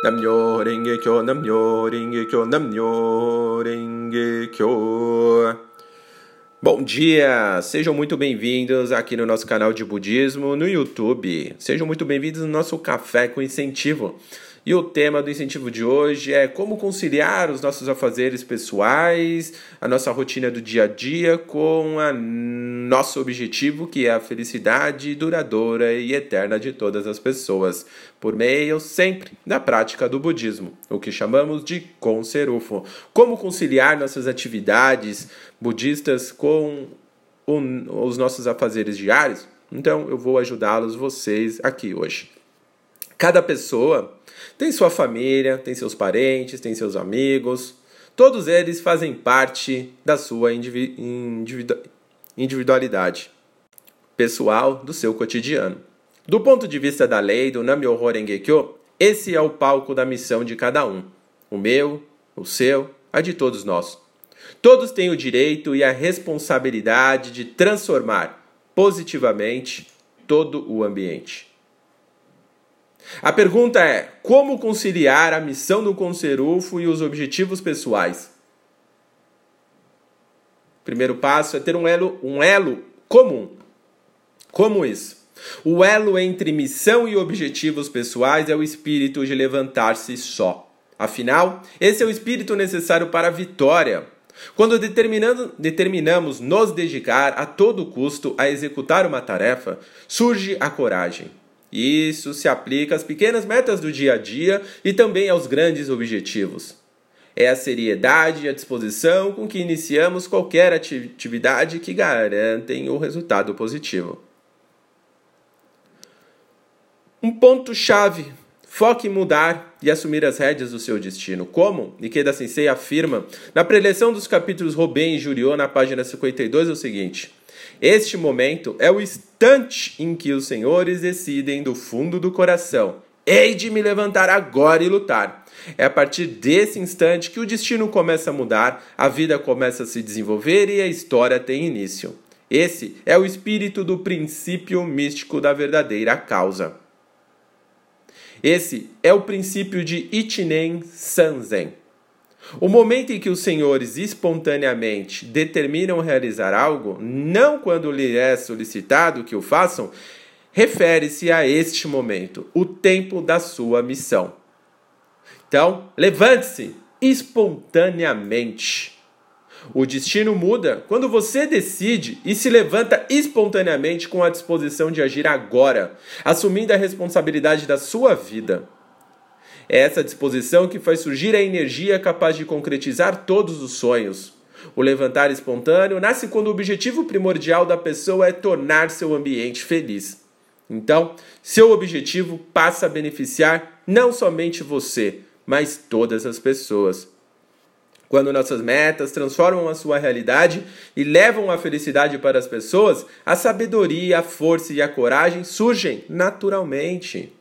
Namyo Renge Kyo, Namyo Renge Kyo, Namyo Renge Kyo. Bom dia! Sejam muito bem-vindos aqui no nosso canal de budismo no YouTube. Sejam muito bem-vindos no nosso Café com Incentivo. E o tema do incentivo de hoje é como conciliar os nossos afazeres pessoais, a nossa rotina do dia a dia com a nosso objetivo, que é a felicidade duradoura e eterna de todas as pessoas, por meio sempre da prática do budismo, o que chamamos de Konserufo. Como conciliar nossas atividades budistas com os nossos afazeres diários? Então eu vou ajudá-los vocês aqui hoje. Cada pessoa tem sua família, tem seus parentes, tem seus amigos. Todos eles fazem parte da sua individualidade pessoal do seu cotidiano. Do ponto de vista da lei do Nam-myoho Renge-kyo, esse é o palco da missão de cada um. O meu, o seu, a de todos nós. Todos têm o direito e a responsabilidade de transformar positivamente todo o ambiente. A pergunta é: como conciliar a missão do Conserufo e os objetivos pessoais? Primeiro passo é ter um elo, um elo comum. Como isso? O elo entre missão e objetivos pessoais é o espírito de levantar-se só. Afinal, esse é o espírito necessário para a vitória. Quando determinamos nos dedicar a todo custo a executar uma tarefa, surge a coragem. Isso se aplica às pequenas metas do dia a dia e também aos grandes objetivos. É a seriedade e a disposição com que iniciamos qualquer atividade que garantem o resultado positivo. Um ponto-chave. Foque em mudar e assumir as rédeas do seu destino. Como Ikeda Sensei afirma na preleção dos capítulos Robin e Juriô, na página 52, é o seguinte: este momento é o instante em que os senhores decidem do fundo do coração: hei de me levantar agora e lutar. É a partir desse instante que o destino começa a mudar, a vida começa a se desenvolver e a história tem início. Esse é o espírito do princípio místico da verdadeira causa. Esse é o princípio de Ichinen Sanzen. O momento em que os senhores espontaneamente determinam realizar algo, não quando lhe é solicitado que o façam, refere-se a este momento, o tempo da sua missão. Então, levante-se espontaneamente. O destino muda quando você decide e se levanta espontaneamente com a disposição de agir agora, assumindo a responsabilidade da sua vida. É essa disposição que faz surgir a energia capaz de concretizar todos os sonhos. O levantar espontâneo nasce quando o objetivo primordial da pessoa é tornar seu ambiente feliz. Então, seu objetivo passa a beneficiar não somente você, mas todas as pessoas. Quando nossas metas transformam a sua realidade e levam a felicidade para as pessoas, a sabedoria, a força e a coragem surgem naturalmente.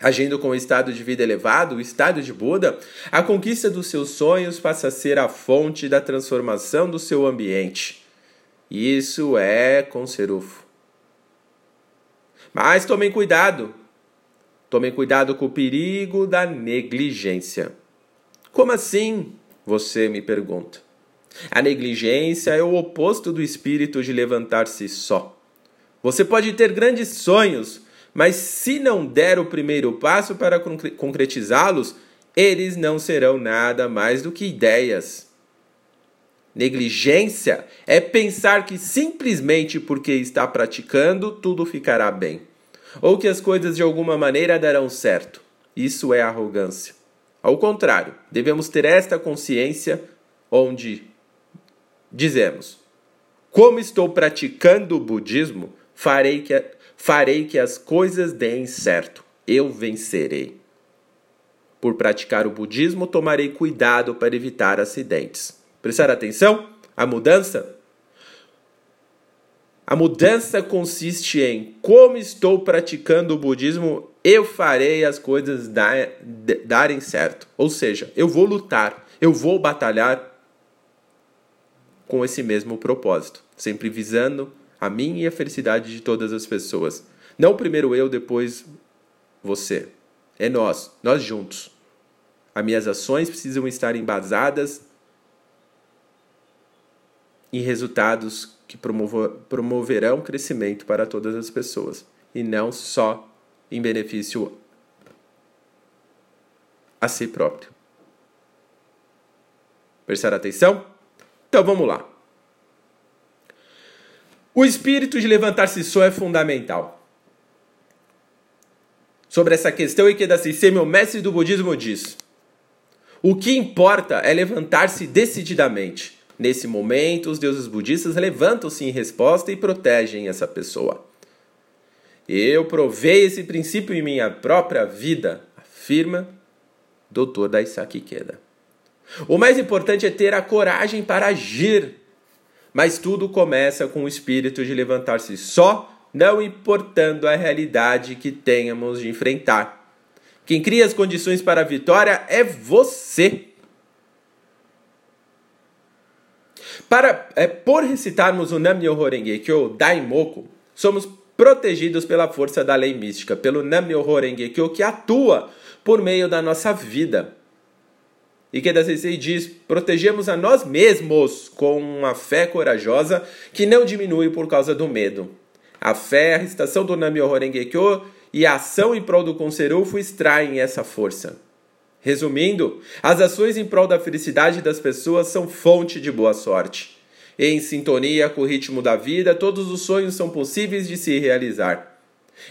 Agindo com o estado de vida elevado, o estado de Buda, a conquista dos seus sonhos passa a ser a fonte da transformação do seu ambiente. Isso é conserufo. Mas tomem cuidado. Tomem cuidado com o perigo da negligência. Como assim? Você me pergunta. A negligência é o oposto do espírito de levantar-se só. Você pode ter grandes sonhos, mas se não der o primeiro passo para concretizá-los, eles não serão nada mais do que ideias. Negligência é pensar que simplesmente porque está praticando tudo ficará bem, ou que as coisas de alguma maneira darão certo. Isso é arrogância. Ao contrário, devemos ter esta consciência onde dizemos: como estou praticando o budismo, farei que farei que as coisas deem certo, eu vencerei. Por praticar o budismo, tomarei cuidado para evitar acidentes. Prestar atenção? A mudança? A mudança consiste em como estou praticando o budismo, eu farei as coisas darem certo. Ou seja, eu vou lutar, eu vou batalhar com esse mesmo propósito, sempre visando a mim e a felicidade de todas as pessoas. Não primeiro eu, depois você. É nós, nós juntos. As minhas ações precisam estar embasadas em resultados que promoverão crescimento para todas as pessoas e não só em benefício a si próprio. Prestaram atenção? Então vamos lá. O espírito de levantar-se só é fundamental. Sobre essa questão, Ikeda Sensei, meu mestre do budismo, diz: O que importa é levantar-se decididamente. Nesse momento, os deuses budistas levantam-se em resposta e protegem essa pessoa. Eu provei esse princípio em minha própria vida, afirma Dr. Daisaki Ikeda. O mais importante é ter a coragem para agir. Mas tudo começa com o espírito de levantar-se só, não importando a realidade que tenhamos de enfrentar. Quem cria as condições para a vitória é você. Para, é, por recitarmos o Nam-myoho Renge Kyo Daimoku, somos protegidos pela força da lei mística, pelo Nam-myoho Renge Kyo que atua por meio da nossa vida. E que da Sensei diz: protegemos a nós mesmos com uma fé corajosa que não diminui por causa do medo. A fé, a recitação do Nam-myoho Renge Kyo e a ação em prol do Conserufo extraem essa força. Resumindo, as ações em prol da felicidade das pessoas são fonte de boa sorte. Em sintonia com o ritmo da vida, todos os sonhos são possíveis de se realizar.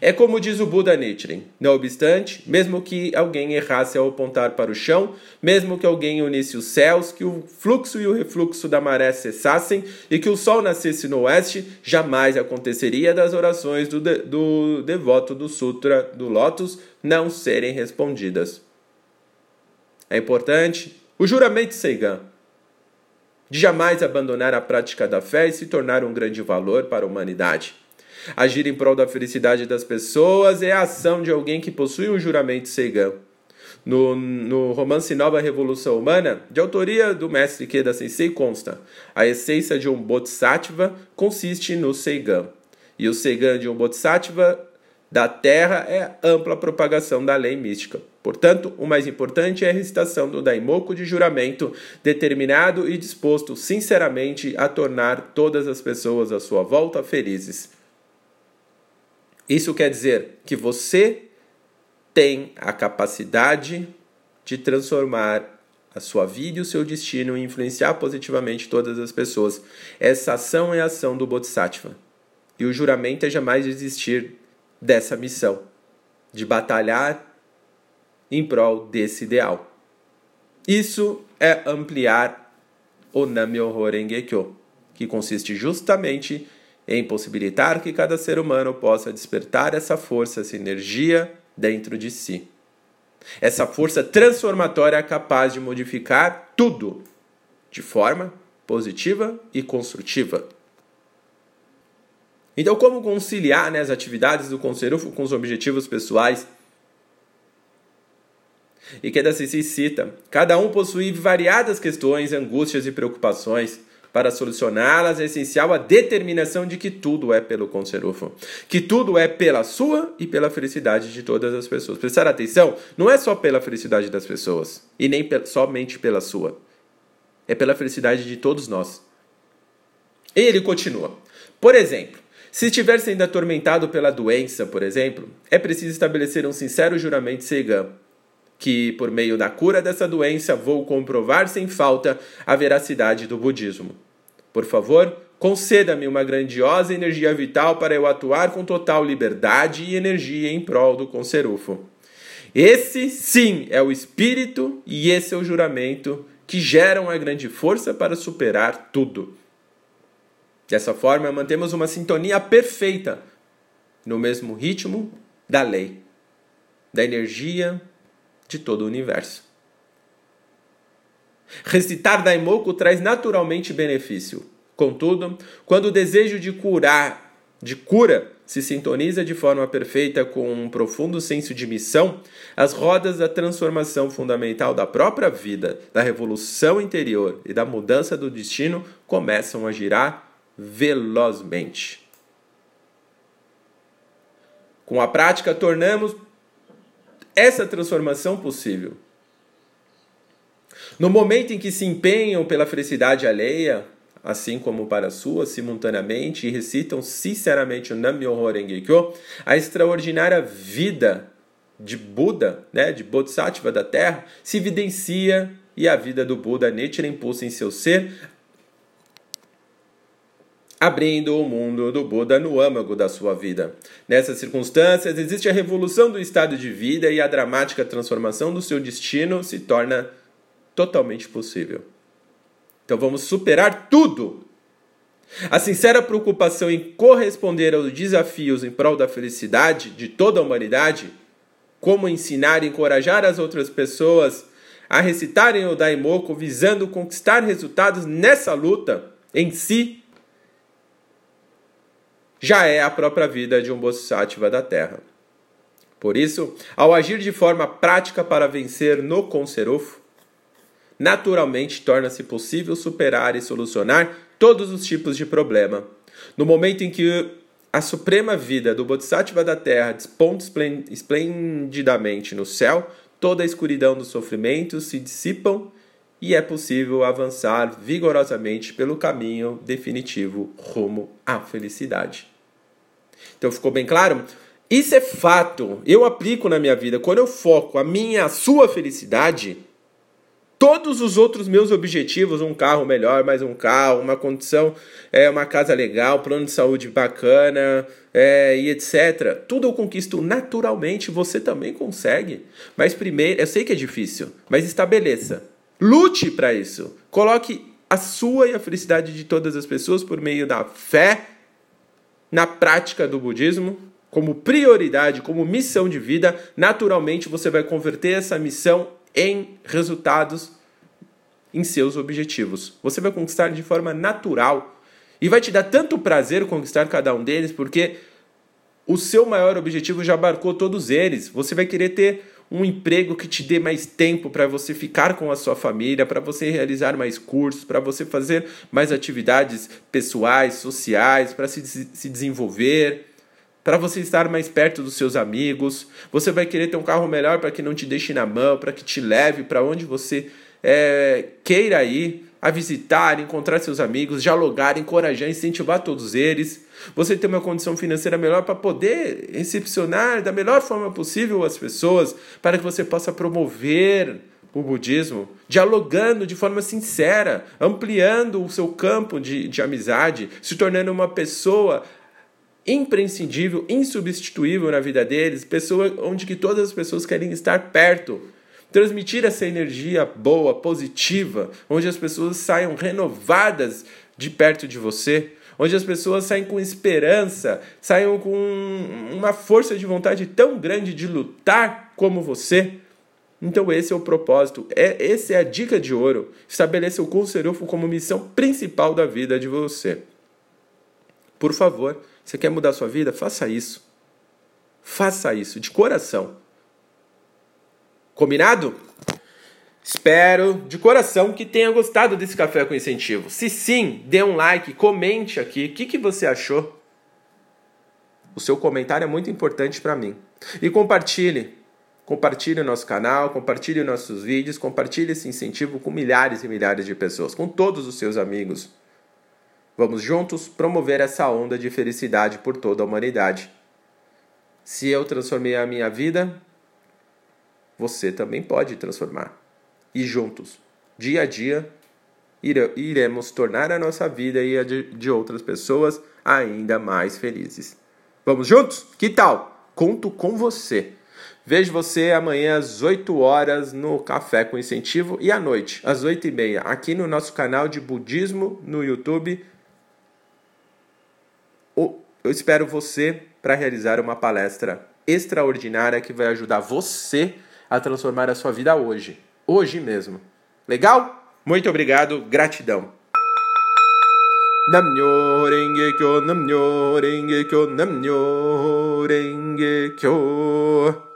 É como diz o Buda Nichiren. Não obstante, mesmo que alguém errasse ao apontar para o chão, mesmo que alguém unisse os céus, que o fluxo e o refluxo da maré cessassem e que o sol nascesse no oeste, jamais aconteceria das orações do, de, do devoto do Sutra do Lótus não serem respondidas. É importante o juramento Seigan, de jamais abandonar a prática da fé e se tornar um grande valor para a humanidade. Agir em prol da felicidade das pessoas é a ação de alguém que possui um juramento Seigan. No, no romance Nova Revolução Humana, de autoria do mestre Keda Sensei, consta: a essência de um Bodhisattva consiste no Seigan. E o Seigan de um Bodhisattva da Terra é a ampla propagação da lei mística. Portanto, o mais importante é a recitação do Daimoku de juramento, determinado e disposto sinceramente a tornar todas as pessoas à sua volta felizes. Isso quer dizer que você tem a capacidade de transformar a sua vida e o seu destino e influenciar positivamente todas as pessoas. Essa ação é a ação do Bodhisattva. E o juramento é jamais desistir dessa missão, de batalhar em prol desse ideal. Isso é ampliar o Nam-myoho Renge Kyo, que consiste justamente em possibilitar que cada ser humano possa despertar essa força, essa energia dentro de si. Essa força transformatória é capaz de modificar tudo de forma positiva e construtiva. Então, como conciliar né, as atividades do Conselho com os objetivos pessoais? E que da Cici cita: cada um possui variadas questões, angústias e preocupações para solucioná-las é essencial a determinação de que tudo é pelo conserufo, que tudo é pela sua e pela felicidade de todas as pessoas. Prestar atenção, não é só pela felicidade das pessoas e nem somente pela sua. É pela felicidade de todos nós. E ele continua. Por exemplo, se estiver sendo atormentado pela doença, por exemplo, é preciso estabelecer um sincero juramento Seigan que, por meio da cura dessa doença, vou comprovar sem falta a veracidade do budismo. Por favor, conceda-me uma grandiosa energia vital para eu atuar com total liberdade e energia em prol do Conserufo. Esse sim é o espírito e esse é o juramento que geram a grande força para superar tudo. Dessa forma, mantemos uma sintonia perfeita no mesmo ritmo da lei, da energia de todo o universo. Recitar Daimoku traz naturalmente benefício. Contudo, quando o desejo de curar, de cura, se sintoniza de forma perfeita com um profundo senso de missão, as rodas da transformação fundamental da própria vida, da revolução interior e da mudança do destino começam a girar velozmente. Com a prática, tornamos essa transformação possível. No momento em que se empenham pela felicidade alheia, assim como para a sua, simultaneamente, e recitam sinceramente o Nam-myoho Renge-kyo, a extraordinária vida de Buda, né, de Bodhisattva da Terra, se evidencia e a vida do Buda Nichiren impulsa em seu ser, abrindo o mundo do Buda no âmago da sua vida. Nessas circunstâncias, existe a revolução do estado de vida e a dramática transformação do seu destino se torna totalmente possível. Então vamos superar tudo. A sincera preocupação em corresponder aos desafios em prol da felicidade de toda a humanidade, como ensinar e encorajar as outras pessoas a recitarem o Daimoku visando conquistar resultados nessa luta em si, já é a própria vida de um Bodhisattva da Terra. Por isso, ao agir de forma prática para vencer no Conserofo, naturalmente torna-se possível superar e solucionar todos os tipos de problema. No momento em que a suprema vida do Bodhisattva da Terra desponta esplendidamente no céu, toda a escuridão dos sofrimentos se dissipam e é possível avançar vigorosamente pelo caminho definitivo rumo à felicidade. Então ficou bem claro? Isso é fato. Eu aplico na minha vida. Quando eu foco a minha, a sua felicidade, todos os outros meus objetivos, um carro melhor, mais um carro, uma condição, é, uma casa legal, plano de saúde bacana é, e etc. Tudo eu conquisto naturalmente, você também consegue. Mas primeiro, eu sei que é difícil, mas estabeleça. Lute para isso. Coloque a sua e a felicidade de todas as pessoas por meio da fé na prática do budismo, como prioridade, como missão de vida, naturalmente você vai converter essa missão em resultados em seus objetivos. Você vai conquistar de forma natural e vai te dar tanto prazer conquistar cada um deles, porque o seu maior objetivo já abarcou todos eles. Você vai querer ter um emprego que te dê mais tempo para você ficar com a sua família, para você realizar mais cursos, para você fazer mais atividades pessoais, sociais, para se, se desenvolver para você estar mais perto dos seus amigos. Você vai querer ter um carro melhor para que não te deixe na mão, para que te leve para onde você é, queira ir, a visitar, encontrar seus amigos, dialogar, encorajar, incentivar todos eles. Você ter uma condição financeira melhor para poder recepcionar da melhor forma possível as pessoas, para que você possa promover o budismo, dialogando de forma sincera, ampliando o seu campo de, de amizade, se tornando uma pessoa imprescindível, insubstituível na vida deles, pessoa onde que todas as pessoas querem estar perto. Transmitir essa energia boa, positiva, onde as pessoas saiam renovadas de perto de você, onde as pessoas saem com esperança, saiam com uma força de vontade tão grande de lutar como você. Então esse é o propósito, é, essa é a dica de ouro. Estabeleça o Conserufo como missão principal da vida de você. Por favor, você quer mudar sua vida? Faça isso. Faça isso, de coração. Combinado? Espero de coração que tenha gostado desse café com incentivo. Se sim, dê um like, comente aqui o que, que você achou. O seu comentário é muito importante para mim. E compartilhe. Compartilhe o nosso canal, compartilhe nossos vídeos, compartilhe esse incentivo com milhares e milhares de pessoas, com todos os seus amigos. Vamos juntos promover essa onda de felicidade por toda a humanidade. Se eu transformei a minha vida, você também pode transformar. E juntos, dia a dia, iremos tornar a nossa vida e a de outras pessoas ainda mais felizes. Vamos juntos? Que tal? Conto com você. Vejo você amanhã às 8 horas no Café com Incentivo e à noite, às 8 e meia, aqui no nosso canal de Budismo no YouTube eu espero você para realizar uma palestra extraordinária que vai ajudar você a transformar a sua vida hoje, hoje mesmo. Legal? Muito obrigado, gratidão. Namnyo renge kyo, namnyo renge kyo, namnyo renge kyo.